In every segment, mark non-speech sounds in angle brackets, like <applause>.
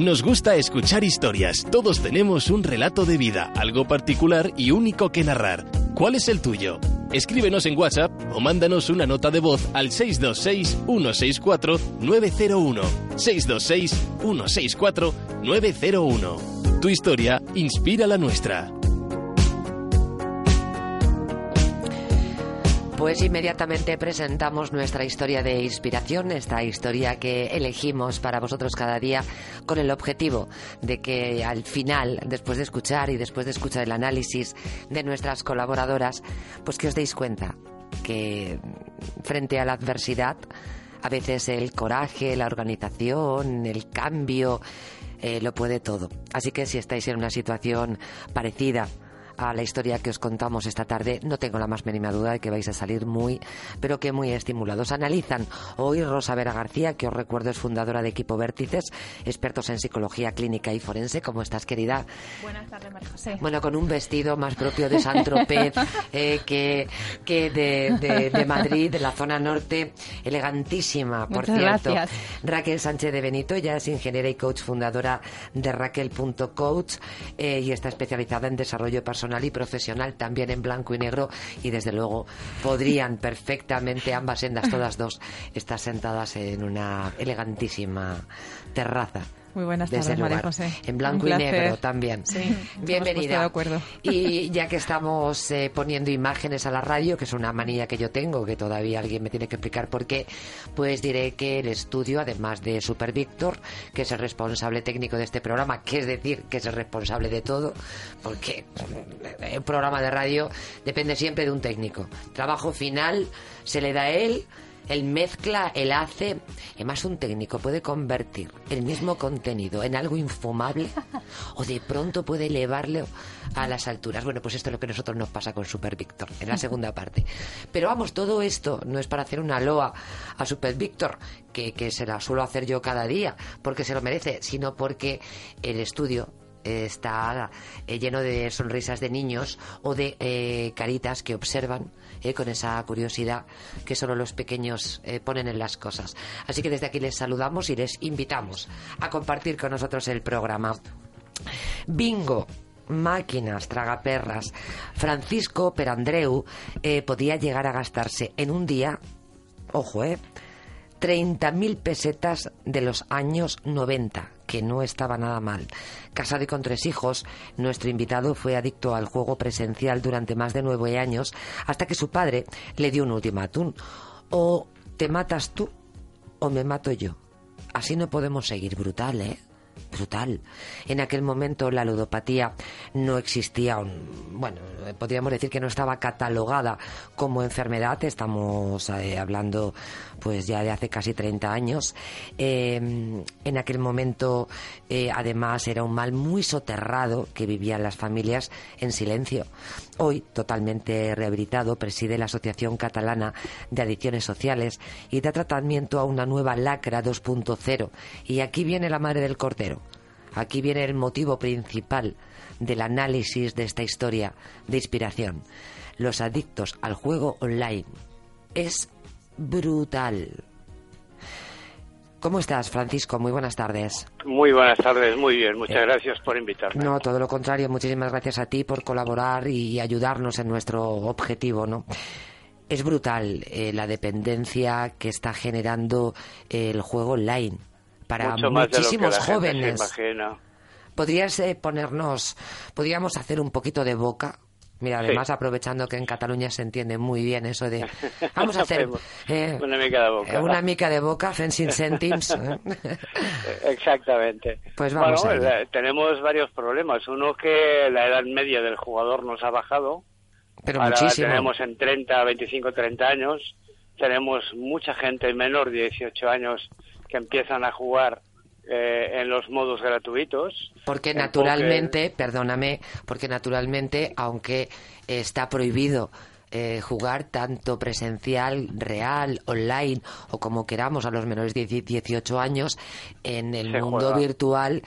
Nos gusta escuchar historias. Todos tenemos un relato de vida, algo particular y único que narrar. ¿Cuál es el tuyo? Escríbenos en WhatsApp o mándanos una nota de voz al 626-164-901. 626-164-901. Tu historia inspira la nuestra. Pues inmediatamente presentamos nuestra historia de inspiración, esta historia que elegimos para vosotros cada día con el objetivo de que al final, después de escuchar y después de escuchar el análisis de nuestras colaboradoras, pues que os deis cuenta que frente a la adversidad, a veces el coraje, la organización, el cambio, eh, lo puede todo. Así que si estáis en una situación parecida, a la historia que os contamos esta tarde, no tengo la más mínima duda de que vais a salir muy, pero que muy estimulados. Analizan hoy Rosa Vera García, que os recuerdo es fundadora de Equipo Vértices, expertos en psicología clínica y forense. ¿Cómo estás, querida? Buenas tardes, María José. Bueno, con un vestido más propio de San Tropez <laughs> eh, que, que de, de, Madrid, de la zona norte. Elegantísima, por Muchas cierto. gracias. Raquel Sánchez de Benito, ella es ingeniera y coach fundadora de Raquel.coach eh, y está especializada en desarrollo personal y profesional, también en blanco y negro. Y desde luego podrían perfectamente ambas sendas, todas dos, estar sentadas en una elegantísima terraza. Muy buenas tardes, María. José. En blanco y negro también. Sí, Bienvenida. de acuerdo. Y <laughs> ya que estamos eh, poniendo imágenes a la radio, que es una manía que yo tengo, que todavía alguien me tiene que explicar por qué, pues diré que el estudio, además de Super Víctor, que es el responsable técnico de este programa, que es decir, que es el responsable de todo, porque eh, un programa de radio depende siempre de un técnico. Trabajo final se le da a él. Él mezcla, él hace. Además, un técnico puede convertir el mismo contenido en algo infumable o de pronto puede elevarlo a las alturas. Bueno, pues esto es lo que a nosotros nos pasa con Super Víctor en la segunda parte. Pero vamos, todo esto no es para hacer una loa a Super Víctor, que, que se la suelo hacer yo cada día, porque se lo merece, sino porque el estudio está eh, lleno de sonrisas de niños o de eh, caritas que observan eh, con esa curiosidad que solo los pequeños ponen en las cosas. Así que desde aquí les saludamos y les invitamos a compartir con nosotros el programa. Bingo. Máquinas, tragaperras. Francisco Perandreu podía llegar a gastarse en un día, ojo, eh, 30.000 pesetas de los años 90, que no estaba nada mal. Casado y con tres hijos, nuestro invitado fue adicto al juego presencial durante más de nueve años, hasta que su padre le dio un ultimátum. O te matas tú o me mato yo. Así no podemos seguir. Brutal, ¿eh? Brutal. En aquel momento la ludopatía no existía, bueno, podríamos decir que no estaba catalogada como enfermedad, estamos eh, hablando pues ya de hace casi 30 años. Eh, en aquel momento eh, además era un mal muy soterrado que vivían las familias en silencio. Hoy, totalmente rehabilitado, preside la Asociación Catalana de Adicciones Sociales y da tratamiento a una nueva lacra 2.0. Y aquí viene la madre del cordero. Aquí viene el motivo principal del análisis de esta historia de inspiración. Los adictos al juego online. Es brutal. ¿Cómo estás, Francisco? Muy buenas tardes. Muy buenas tardes, muy bien, muchas gracias por invitarme. No, todo lo contrario. Muchísimas gracias a ti por colaborar y ayudarnos en nuestro objetivo, ¿no? Es brutal eh, la dependencia que está generando el juego online para Mucho más de lo que muchísimos gente jóvenes. se imagina. ¿Podrías eh, ponernos, podríamos hacer un poquito de boca? Mira, Sí. además aprovechando que en Cataluña se entiende muy bien eso de <laughs> vamos a hacer eh, Una mica de boca. eh, una mica de boca, fent sin cèntims. <laughs> eh? Exactamente. Pues vamos bueno, allá. eh, tenemos varios problemas. Uno que la edad media del jugador nos ha bajado. Pero Ahora muchísimo. tenemos en 30, 25, 30 años. Tenemos mucha gente menor de 18 años que empiezan a jugar eh, en los modos gratuitos. Porque En naturalmente, perdóname, porque naturalmente, aunque está prohibido eh, jugar tanto presencial, real, online o como queramos a los menores de 18 años, en el Se mundo juega. virtual,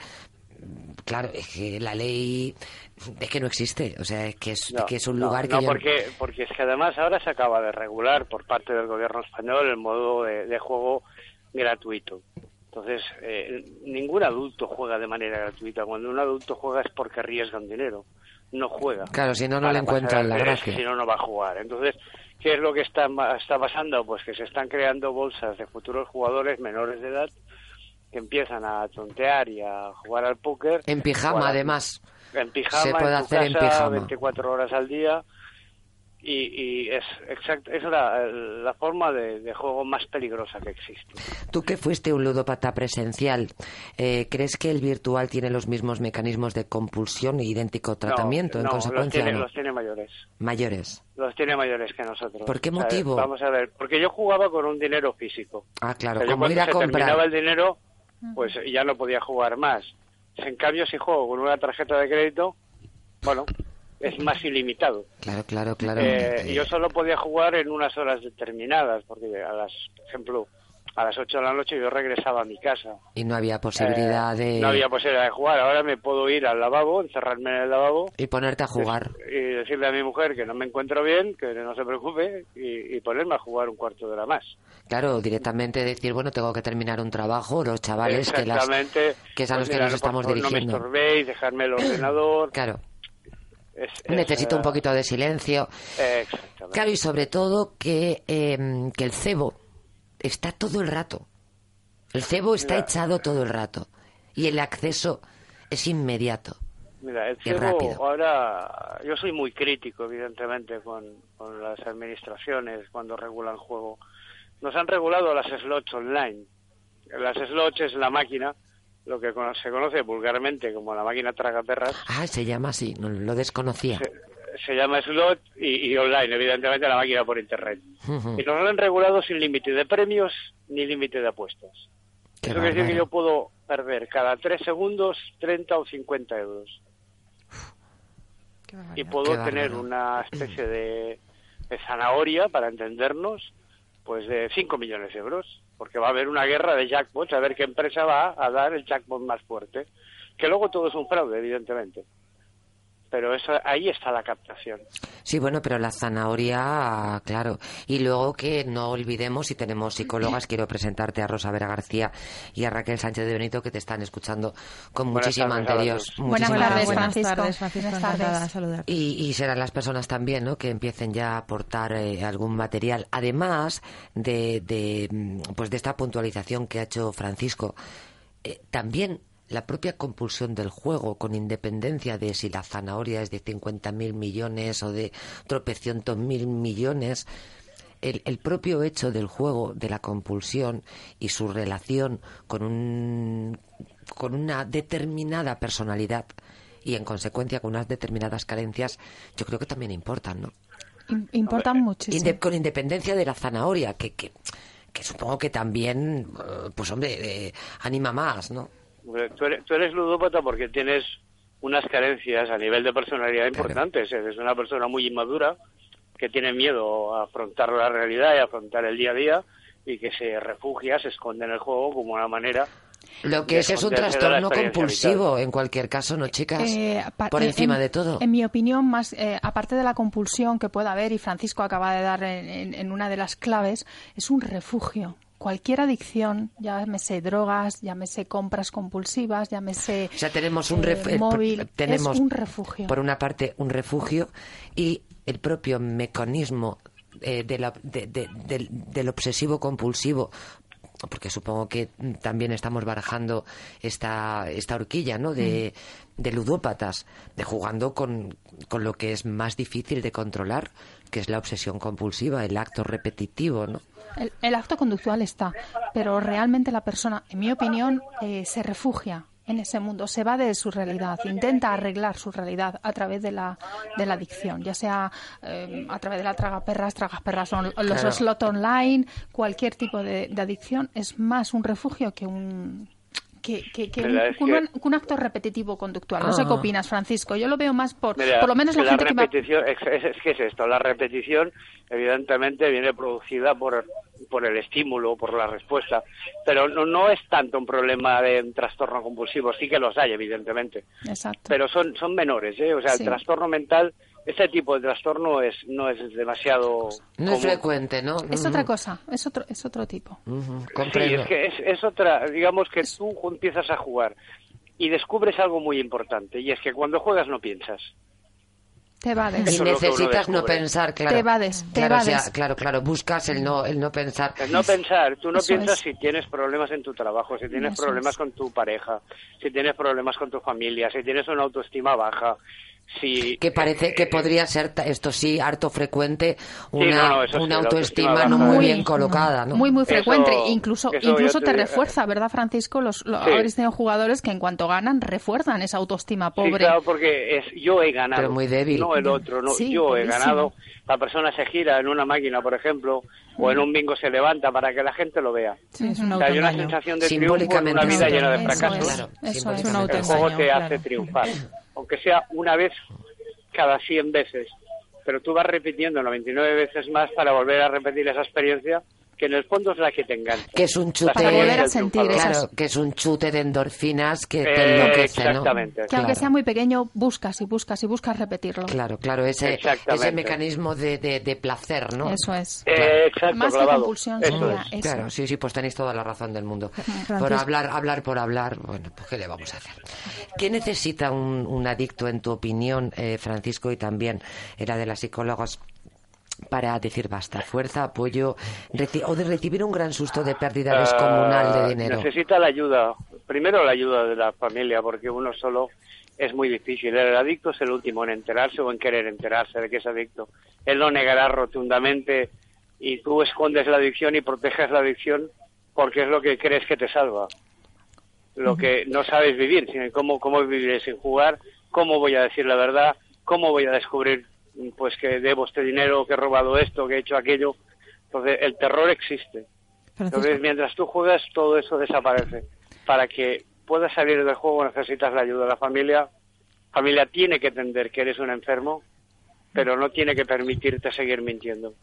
claro, es que la ley es que no existe, o sea, es que es, No, que es un no, lugar que no, porque, porque es que además ahora se acaba de regular por parte del gobierno español el modo de, de juego gratuito. Entonces, eh, ningún adulto juega de manera gratuita. Cuando un adulto juega es porque arriesgan dinero. No juega. Claro, si no, no le encuentran la gracia. Si no, no va a jugar. Entonces, ¿qué es lo que está, está pasando? Pues que se están creando bolsas de futuros jugadores menores de edad que empiezan a tontear y a jugar al póker. En pijama, Jugar- además. en pijama, Se puede en tu hacer en casa, pijama. 24 horas al día. Y, y es exact, es la, la forma de, de juego más peligrosa que existe. Tú que fuiste un ludópata presencial, eh, ¿crees que el virtual tiene los mismos mecanismos de compulsión e idéntico tratamiento? no, en no, consecuencia, los tiene, no? los tiene mayores. mayores. Los tiene mayores que nosotros. ¿Por qué O sea, motivo? vamos a ver, porque yo jugaba con un dinero físico. Ah, claro, O sea, yo como cuando ir a se comprar. terminaba el dinero, pues ya no podía jugar más. En cambio, si juego con una tarjeta de crédito, bueno, es más ilimitado. Claro, claro, claro. Eh, yo solo podía jugar en unas horas determinadas, porque a las, por ejemplo, a las 8 de la noche yo regresaba a mi casa. Y no había posibilidad Eh, de... No había posibilidad de jugar. Ahora me puedo ir al lavabo, encerrarme en el lavabo Y ponerte a jugar. y decirle a mi mujer que no me encuentro bien, que no se preocupe y, y ponerme a jugar un cuarto de hora más. Claro, directamente decir, bueno, tengo que terminar un trabajo, los chavales que las... Que es a Pues los que mira, nos no, estamos dirigiendo. No me estorbéis, dejarme el ordenador. Claro, Es- es, necesito eh, un poquito de silencio. eh, exactamente. Claro, y sobre todo que, eh, que el cebo está todo el rato. El cebo está Mira. echado todo el rato. Y el acceso es inmediato. Mira, el cebo rápido. ahora, yo soy muy crítico, evidentemente, con, con las administraciones cuando regulan juego. Nos han regulado las slots online. Las slots es la máquina, lo que cono- se conoce vulgarmente como la máquina tragaperras. Ah, se llama así, no lo desconocía. Se, se llama slot y, y online, evidentemente, la máquina por internet. Y nos lo han regulado sin límite de premios ni límite de apuestas. Qué Eso quiere decir que yo puedo perder cada tres segundos 30 o 50 euros. Qué y puedo Qué tener bárbaro. una especie de, de zanahoria, para entendernos, pues de 5 millones de euros, porque va a haber una guerra de jackpots, a ver qué empresa va a dar el jackpot más fuerte, que luego todo es un fraude, evidentemente. Pero eso, ahí está la captación. Sí, bueno, pero la zanahoria, claro. Y luego que no olvidemos, si tenemos psicólogas, quiero presentarte a Rosa Vera García y a Raquel Sánchez de Benito, que te están escuchando con Buenas muchísima tardes a anterior. todos. Buenas tardes, buenas Francisco. tardes, Francisco. Buenas tardes. saludarte. Y, y serán las personas también, ¿no? Que empiecen ya a aportar eh, algún material. Además de, de, mm, pues de esta puntualización que ha hecho Francisco, eh, también la propia compulsión del juego, con independencia de si la zanahoria es de 50.000 millones o de tropecientos mil millones, el, el propio hecho del juego, de la compulsión y su relación con, un, con una determinada personalidad y en consecuencia con unas determinadas carencias, yo creo que también importan, ¿no? Im- Importan muchísimo. Inde- con independencia de la zanahoria, que, que, que supongo que también, eh, pues hombre, eh, anima más, ¿no? Tú eres, tú eres ludópata porque tienes unas carencias a nivel de personalidad importantes. Eres una persona muy inmadura que tiene miedo a afrontar la realidad y a afrontar el día a día y que se refugia, se esconde en el juego como una manera Lo que es es un trastorno compulsivo, vital. en cualquier caso, ¿no, chicas? Eh, Por encima en- de todo. En mi opinión, más eh, aparte de la compulsión que pueda haber, y Francisco acaba de dar en, en- en una de las claves, es un refugio. Cualquier adicción, llámese drogas, llámese compras compulsivas, llámese O sea, tenemos un eh, el- móvil, tenemos es un refugio. Por una parte, un refugio y el propio mecanismo eh, de la- de- de- del, del obsesivo compulsivo porque supongo que mm, también estamos barajando esta, esta horquilla, ¿no? De, de ludópatas, de jugando con, con lo que es más difícil de controlar, que es la obsesión compulsiva, el acto repetitivo, ¿no? El, el acto conductual está, pero realmente la persona, en mi opinión, eh, se refugia en ese mundo, se va de su realidad, intenta arreglar su realidad a través de la, de la adicción, ya sea eh, a través de la tragaperras, tragaperras son los Claro. slot online, cualquier tipo de, de adicción es más un refugio que un que, que, que Mira, un, es un- que- un acto repetitivo conductual. No sé Ah. qué opinas, Francisco. Yo lo veo más por, Mira, por lo menos la, la gente que va... repetición, es, es- es que es esto, la repetición evidentemente viene producida por, por el estímulo, por la respuesta, pero no, no es tanto un problema de un trastorno compulsivo, sí que los hay evidentemente, Exacto. pero son, son menores, ¿eh? o sea, Sí. el trastorno mental, este tipo de trastorno es, no es demasiado... No es frecuente, ¿no? Es otra cosa, es otro, es otro tipo. Sí, comprendo. es que es, es otra, digamos que tú empiezas a jugar y descubres algo muy importante, y es que cuando juegas no piensas. Te evades. Y Eso uno necesitas no pensar, claro. Te evades, te claro, o sea, evades. claro, claro, buscas el no, el no pensar. El no pensar, tú no Eso piensas es. si tienes problemas en tu trabajo, si tienes Eso problemas es. con tu pareja, si tienes problemas con tu familia, si tienes una autoestima baja, si... Que parece que eh, podría ser, ta- esto sí, harto frecuente, una, no, no, eso sí, una autoestima autoestima no muy bien colocada, ¿no? Muy, muy Eso- frecuente. incluso eso incluso te te- refuerza, ¿verdad, Francisco? Los, lo, Sí. habréis tenido jugadores que en cuanto ganan, refuerzan esa autoestima Sí, pobre. claro, porque es yo he ganado. Pero muy débil. No el otro, no, Sí, yo he buenísimo. ganado. La persona se gira en una máquina, por ejemplo, o en un bingo se levanta para que la gente lo vea. Sí, es un O sea, hay una sensación de triunfo en Simbólicamente una vida sí. llena de Eso fracasos. es, Claro, eso es. simbólicamente. un El juego te claro. hace triunfar, aunque sea una vez cada 100 veces, pero tú vas repitiendo 99 veces más para volver a repetir esa experiencia que en el fondo es la que te engancha. Que es un chute. Para volver a sentir Claro, que es un chute de endorfinas que te Eh, enloquece, ¿no? exactamente. Que aunque Claro. sea muy pequeño, buscas y buscas y buscas repetirlo. Claro, claro, ese, ese mecanismo de, de, de placer, ¿no? Eso es. Eh, exacto, Más que clavado. compulsión Eso sería es. eso. Claro, sí, sí, pues tenéis toda la razón del mundo. Por Francisco. hablar, hablar por hablar, bueno, pues ¿qué le vamos a hacer? ¿Qué necesita un, un adicto, en tu opinión, eh, Francisco, y también era de las psicólogas, para decir basta? Fuerza, apoyo, o de recibir un gran susto de pérdida descomunal Ah, de dinero. Necesita la ayuda, primero la ayuda de la familia, porque uno solo es muy difícil. El adicto es el último en enterarse o en querer enterarse de que es adicto. Él lo negará rotundamente y tú escondes la adicción y proteges la adicción porque es lo que crees que te salva. Lo que no sabes vivir, sino cómo, cómo viviré sin jugar, cómo voy a decir la verdad, cómo voy a descubrir pues que debo este dinero, que he robado esto, que he hecho aquello. Entonces, el terror existe. Francisco, Entonces, mientras tú juegas, todo eso desaparece. Para que puedas salir del juego necesitas la ayuda de la familia. La familia tiene que entender que eres un enfermo, pero no tiene que permitirte seguir mintiendo.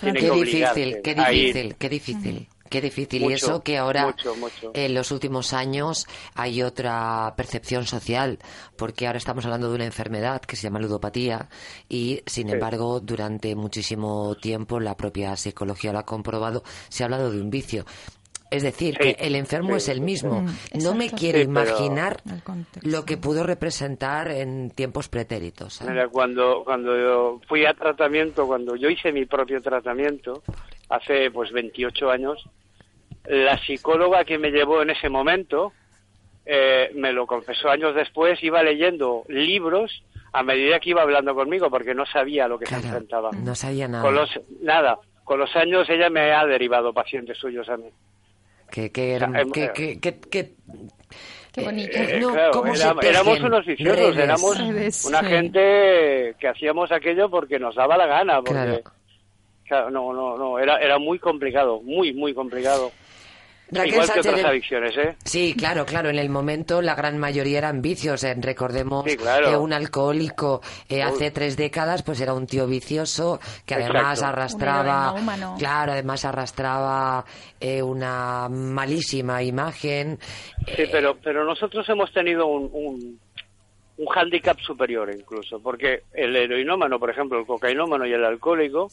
Tiene Qué que difícil, qué a ir. difícil, qué difícil. Qué difícil. y eso que ahora, mucho, mucho. en los últimos años, hay otra percepción social, porque ahora estamos hablando de una enfermedad que se llama ludopatía, y sin Sí. embargo, durante muchísimo tiempo, la propia psicología lo ha comprobado, se ha hablado de un vicio. Es decir, Sí, que el enfermo sí, es el mismo. sí. No me quiero imaginar lo que pudo representar en tiempos pretéritos. ¿sabes? Mira, cuando, cuando yo fui a tratamiento, cuando yo hice mi propio tratamiento, hace pues 28 años, la psicóloga que me llevó en ese momento, eh, me lo confesó años después, iba leyendo libros a medida que iba hablando conmigo, porque no sabía lo que se enfrentaba. no sabía nada. Con los, nada, con los años ella me ha derivado pacientes suyos a mí. Que, que, eran- O sea, em- que, que, que- que- Qué bonito. Eh, no, claro, ¿cómo se era- éramos tejen unos viciosos, redes? éramos Redes, una sí. gente que hacíamos aquello porque nos daba la gana, porque Claro. claro, no, no, no, era, era muy complicado, muy, muy complicado. Raquel Igual que otras adicciones, ¿eh? Sí, claro, claro. En el momento la gran mayoría eran vicios. eh, Recordemos Sí, claro. que un alcohólico eh, hace tres décadas pues era un tío vicioso que además Exacto. arrastraba, Un heroinómano. claro, además arrastraba eh, una malísima imagen. Sí, pero, pero nosotros hemos tenido un, un, un hándicap superior incluso, porque el heroinómano, por ejemplo, el cocainómano y el alcohólico,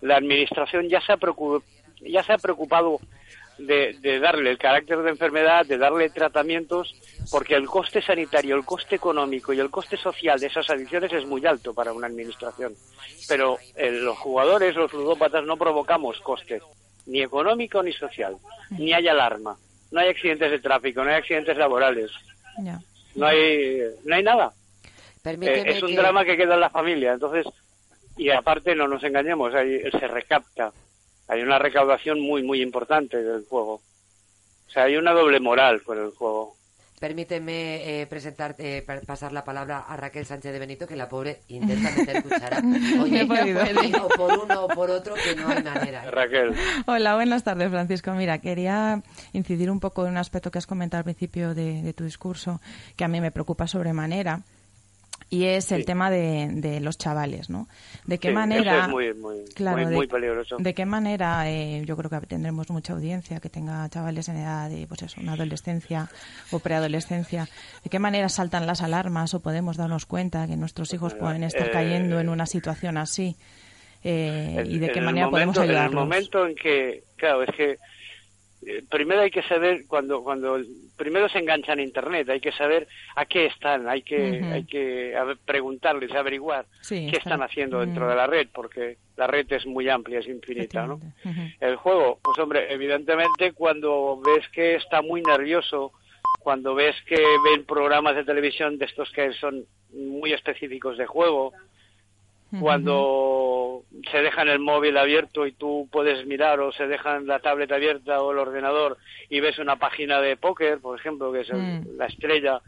la administración ya se ha preocupado, ya se ha preocupado de, de darle el carácter de enfermedad, de darle tratamientos, porque el coste sanitario, el coste económico y el coste social de esas adicciones es muy alto para una administración. Pero eh, los jugadores, los ludópatas, no provocamos costes, ni económico ni social, ni hay alarma, no hay accidentes de tráfico, no hay accidentes laborales, no hay, no hay nada. Eh, es un que- drama que queda en la familia, entonces, y aparte no nos engañemos, hay, se recapta, hay una recaudación muy, muy importante del juego. O sea, hay una doble moral con el juego. Permíteme eh, presentar, eh, pa- pasar la palabra a Raquel Sánchez de Benito, que la pobre intenta meter cuchara. <laughs> Oye, he podido. o por uno o por otro, que no hay manera. ¿eh? Raquel. Hola, buenas tardes, Francisco. Mira, quería incidir un poco en un aspecto que has comentado al principio de, de tu discurso, que a mí me preocupa sobremanera, y es el Sí. tema de, de los chavales, ¿no? De qué Sí, manera... eso es muy, muy, Claro, muy, de, peligroso. de qué manera eh, yo creo que tendremos mucha audiencia que tenga chavales en edad de pues eso, una adolescencia o preadolescencia. ¿De qué manera saltan las alarmas o podemos darnos cuenta que nuestros hijos pueden estar eh, cayendo en una situación así? Eh, En- y de qué manera podemos momento- ayudarlos. En el momento en que, claro, es que eh, primero hay que saber cuando cuando primero se engancha en internet, hay que saber a qué están, hay que Ujú. hay que a preguntarles, averiguar Sí, qué están haciendo dentro de la red, porque la red es muy amplia, es infinita, ¿no? El juego, pues hombre, evidentemente cuando ves que está muy nervioso, cuando ves que ven programas de televisión de estos que son muy específicos de juego, cuando se dejan el móvil abierto y tú puedes mirar o se dejan la tablet abierta o el ordenador y ves una página de póker, por ejemplo, que es el- Mm. la estrella,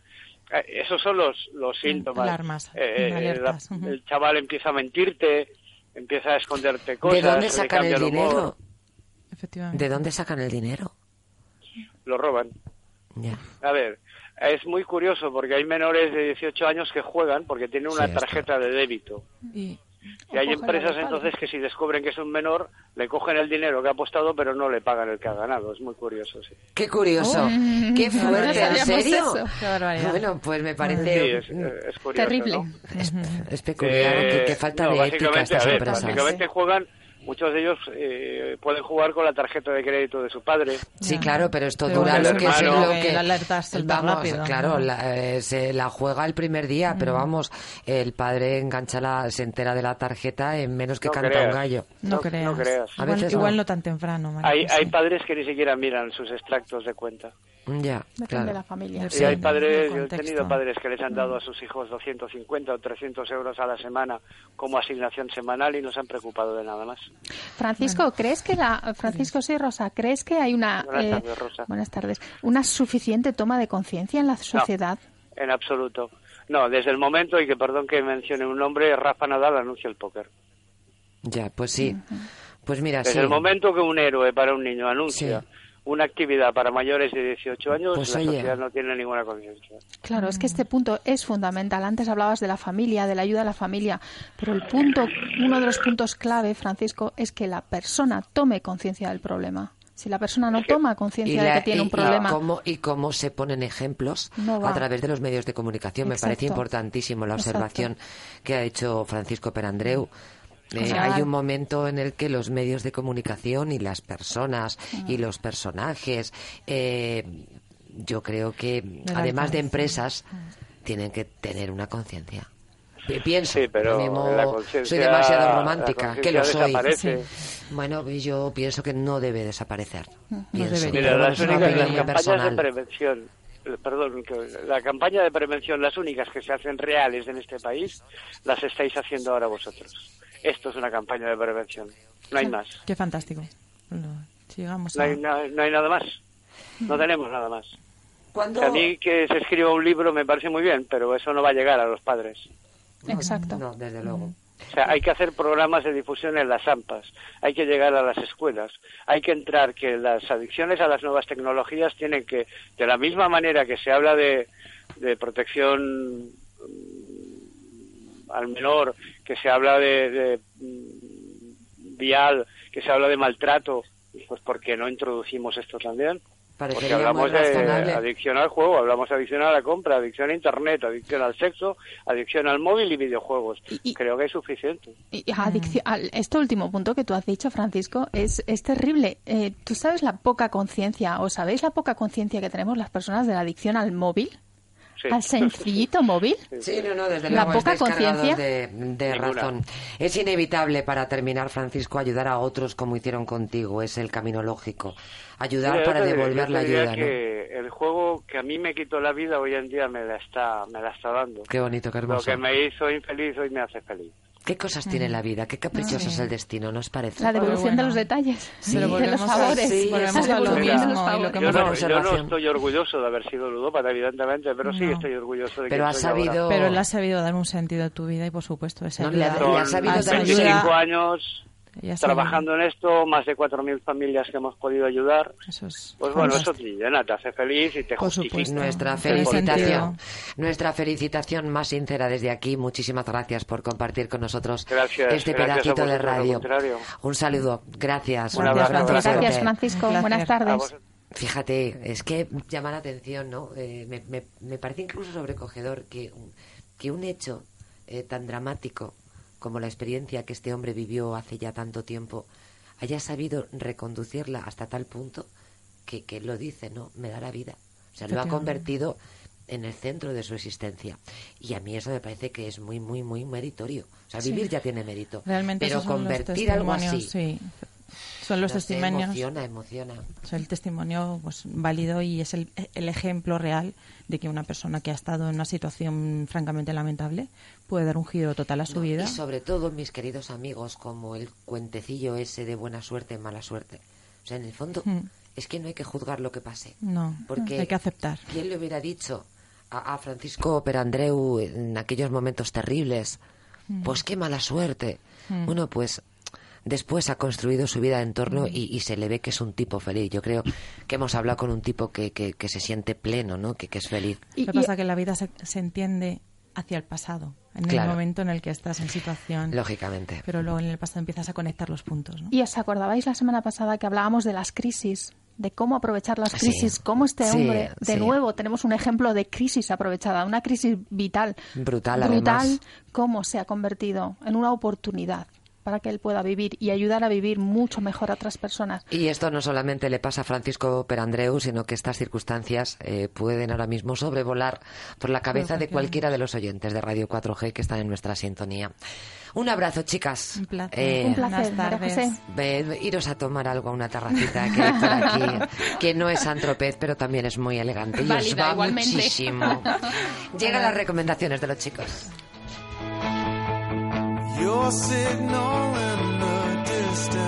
eh, esos son los, los síntomas. alarmas, Eh, eh, la- el chaval empieza a mentirte, empieza a esconderte cosas. ¿De dónde sacan cambia el dinero? Efectivamente. ¿De dónde sacan el dinero? Lo roban. A ver, es muy curioso porque hay menores de 18 años que juegan porque tienen una Sí, tarjeta de débito. Y, Y hay empresas entonces que si descubren que es un menor, le cogen el dinero que ha apostado pero no le pagan el que ha ganado. Es muy curioso, sí. Qué curioso. Oh. Qué <laughs> fuerte, ¿en serio? Qué barbaridad. Bueno, pues me Sí, parece es, es curioso. Terrible. ¿no? es, es peculiar, Eh, qué, qué falta no, de ética estas a ver, empresas. Básicamente juegan, muchos de ellos eh, pueden jugar con la tarjeta de crédito de su padre. Sí, Ya. claro, pero esto Pero dura lo que es lo que... el alerta vamos, rápido, claro, ¿no? la- eh, se la juega el primer día, pero vamos, el padre engancha la, se entera de la tarjeta en menos que No canta creas. un gallo. no, no- creas. no creas. A Igual, veces igual no. no tan temprano. María Hay, José. hay padres que ni siquiera miran sus extractos de cuenta. Ya, Depende claro. de la familia. Y Sí, hay padres, yo he tenido padres que les han dado a sus hijos 250 o 300 euros a la semana como asignación semanal y no se han preocupado de nada más. Francisco, ¿crees que la Francisco sí, Rosa, ¿crees que hay una Buenas eh, tardes, Rosa. buenas tardes, una suficiente toma de conciencia en la sociedad? En absoluto. No, desde el momento, y que perdón que mencione un nombre, Rafa Nadal anuncia el póker. Ya, pues sí. Pues mira, Desde sí. el momento que un héroe para un niño anuncia Sí. Una actividad para mayores de 18 años, Pues la oye. sociedad no tiene ninguna conciencia. Claro, es que este punto es fundamental. Antes hablabas de la familia, de la ayuda a la familia, pero el punto, uno de los puntos clave, Francisco, es que la persona tome conciencia del problema. Si la persona no toma conciencia de que tiene y- un y problema, cómo, y cómo se ponen ejemplos No a través de los medios de comunicación. Me parece importantísimo la Exacto. observación que ha hecho Francisco Perandreu. Eh, sea, hay un momento en el que los medios de comunicación y las personas y Mm. los personajes, eh, yo creo que además de empresas, tienen que tener una conciencia. Pi- Pienso, Sí, pero lo mismo la soy demasiado la romántica, que lo soy. desaparece. Bueno, yo pienso que no debe desaparecer. Pienso, pero Mira, las únicas las muy campañas personal. de prevención, perdón, la campaña de prevención, las únicas que se hacen reales en este país, las estáis haciendo ahora vosotros. Esto es una campaña de prevención. No hay más. Qué fantástico. Sigamos No a- hay, na- no hay nada más. No tenemos nada más. ¿Cuándo- a mí que se escriba un libro me parece muy bien, pero eso no va a llegar a los padres. exacto. No, desde luego. O sea, hay que hacer programas de difusión en las AMPAs, hay que llegar a las escuelas, hay que entrar que las adicciones a las nuevas tecnologías tienen que, de la misma manera que se habla de, de protección al menor, que se habla de, de, mm, vial, que se habla de maltrato, pues ¿por qué no introducimos esto también? Porque hablamos de adicción al juego, hablamos de adicción a la compra, adicción a internet, adicción al sexo, adicción al móvil y videojuegos. Y- y- Creo que es suficiente. Y adicción- al- este último punto que tú has dicho, Francisco, es, es terrible. Eh, ¿Tú sabes la poca conciencia o sabéis la poca conciencia que tenemos las personas de la adicción al móvil? Sí. ¿Al sencillito móvil? Sí, no, no, desde La luego poca conciencia. de, de razón. Es inevitable para terminar, Francisco, ayudar a otros como hicieron contigo. Es el camino lógico. Ayudar Mira, para devolver la ayuda, ¿no? que el juego que a mí me quitó la vida hoy en día me la está, me la está dando. Qué bonito, qué Lo hermoso. que me hizo infeliz hoy me hace feliz. ¿Qué cosas tiene la vida? Qué caprichoso es el destino, ¿nos parece? La devolución bueno. de los detalles, Sí, de los favores. sí, volvemos a lo mismo y lo que Yo no, yo no estoy orgulloso de haber sido ludópata, evidentemente, pero sí No. estoy orgulloso de Pero que has soy ahora. sabido... Pero le has sabido dar un sentido a tu vida y, por supuesto, esa No, le ha- le has sabido dar- ayuda- 25 años trabajando en esto, más de 4.000 familias que hemos podido ayudar. Eso es Pues bueno, eso te llena, te hace feliz y te Por justifica. supuesto. Nuestra felicitación, nuestra felicitación más sincera desde aquí. Muchísimas gracias por compartir con nosotros Gracias, este gracias pedacito de radio. Un saludo, gracias. Un abrazo. Gracias, Francisco. Un. Buenas tardes. Fíjate, es que llama la atención, ¿no? Eh, me, me- me parece incluso sobrecogedor que, un- que un hecho eh, tan dramático como la experiencia que este hombre vivió hace ya tanto tiempo haya sabido reconducirla hasta tal punto que, que él lo dice, ¿no? Me da la vida. O sea, lo ha convertido en el centro de su existencia. Y a mí eso me parece que es muy, muy, muy meritorio. O sea, Sí. vivir ya tiene mérito. Realmente pero convertir algo así. sí. Son los no sé, testimonios. emociona, emociona. Sea, el testimonio pues, válido y es el, el ejemplo real de que una persona que ha estado en una situación francamente lamentable puede dar un giro total a su No, vida. Y sobre todo, mis queridos amigos, como el cuentecillo ese de buena suerte, mala suerte. O sea, en el fondo, Mm. es que no hay que juzgar lo que pase. No, Porque hay que aceptar. ¿Quién le hubiera dicho a, a Francisco Perandreu en aquellos momentos terribles? Mm. Pues qué mala suerte. Bueno, pues después ha construido su vida en torno Mm. y, y se le ve que es un tipo feliz. Yo creo que hemos hablado con un tipo que, que, que se siente pleno, ¿no? Que, que es feliz. Y- Lo que y- pasa es que la vida se, se entiende hacia el pasado, en Claro. el momento en el que estás en situación. Lógicamente. Pero luego en el pasado empiezas a conectar los puntos. ¿no? ¿Y os acordabais la semana pasada que hablábamos de las crisis? De cómo aprovechar las Sí. crisis, cómo este Sí, hombre, de sí. nuevo, tenemos un ejemplo de crisis aprovechada, una crisis vital, Brutal, brutal, además. cómo se ha convertido en una oportunidad para que él pueda vivir y ayudar a vivir mucho mejor a otras personas. Y esto no solamente le pasa a Francisco Perandreu, sino que estas circunstancias eh, pueden ahora mismo sobrevolar por la cabeza de cualquiera. de los oyentes de Radio 4G que están en nuestra sintonía. Un abrazo, chicas. Un placer. Eh, Un placer, buenas María tardes. José. ve- iros a tomar algo a una terracita que hay por aquí, <laughs> que no es antropez, pero también es muy elegante. Y os Válida, va igualmente. muchísimo. <laughs> Llegan las recomendaciones de los chicos. Your signal in the distance,